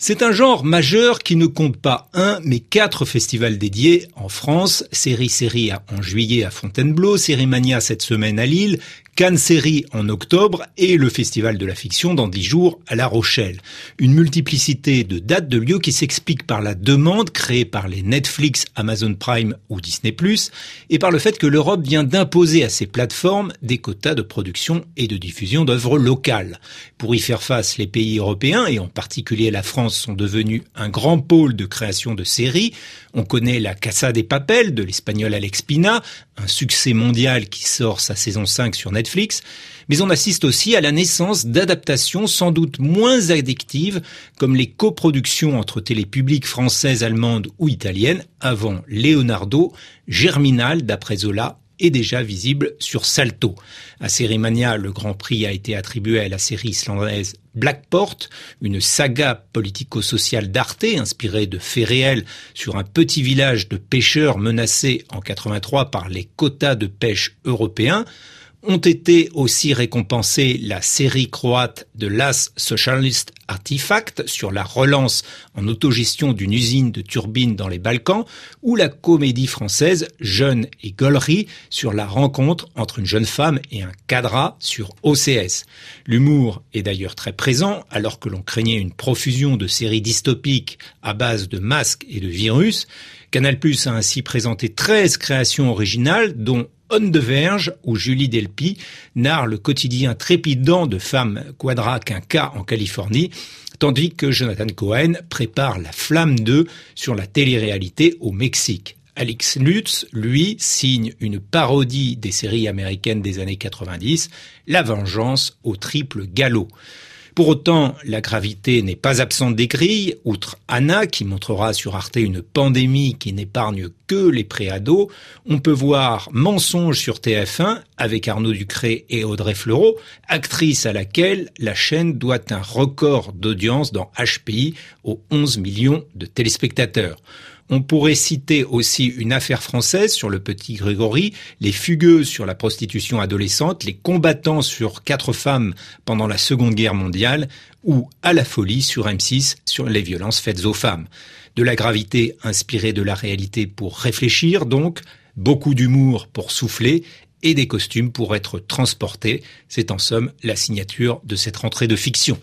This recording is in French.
C'est un genre majeur qui ne compte pas un, mais quatre festivals dédiés en France. Série Série en juillet à Fontainebleau, Série Mania cette semaine à Lille, Cannes Série en octobre et le Festival de la Fiction dans dix jours à La Rochelle. Une multiplicité de dates de lieux qui s'explique par la demande créée par les Netflix, Amazon Prime ou Disney+, et par le fait que l'Europe vient d'imposer à ces plateformes des quotas de production et de diffusion d'œuvres locales. Pour y faire face, les pays européens, et en particulier la France, sont devenus un grand pôle de création de séries. On connaît la Casa des Papel de l'espagnol Alex Pina, un succès mondial qui sort sa saison 5 sur Netflix mais on assiste aussi à la naissance d'adaptations sans doute moins addictives, comme les coproductions entre télépubliques françaises, allemandes ou italiennes, avant Leonardo, Germinal d'après Zola est déjà visible sur Salto. À Sérimania, le Grand Prix a été attribué à la série islandaise Blackport, une saga politico-sociale d'Arte inspirée de faits réels sur un petit village de pêcheurs menacés en 83 par les quotas de pêche européens ont été aussi récompensés la série croate de Las Socialist Artifact sur la relance en autogestion d'une usine de turbines dans les Balkans ou la comédie française Jeune et Gollery sur la rencontre entre une jeune femme et un cadra sur OCS. L'humour est d'ailleurs très présent alors que l'on craignait une profusion de séries dystopiques à base de masques et de virus. Canal Plus a ainsi présenté 13 créations originales dont on de Verge, où Julie Delpy narre le quotidien trépidant de femmes quadra cas en Californie, tandis que Jonathan Cohen prépare La Flamme 2 sur la télé-réalité au Mexique. Alex Lutz, lui, signe une parodie des séries américaines des années 90, La Vengeance au triple galop. Pour autant, la gravité n'est pas absente des grilles, outre Anna qui montrera sur Arte une pandémie qui n'épargne que les préados. On peut voir Mensonge sur TF1 avec Arnaud Ducré et Audrey Fleurot, actrice à laquelle la chaîne doit un record d'audience dans HPI aux 11 millions de téléspectateurs. On pourrait citer aussi une affaire française sur le petit Grégory, les fugueuses sur la prostitution adolescente, les combattants sur quatre femmes pendant la Seconde Guerre mondiale, ou à la folie sur M6 sur les violences faites aux femmes. De la gravité inspirée de la réalité pour réfléchir donc, beaucoup d'humour pour souffler et des costumes pour être transportés. C'est en somme la signature de cette rentrée de fiction.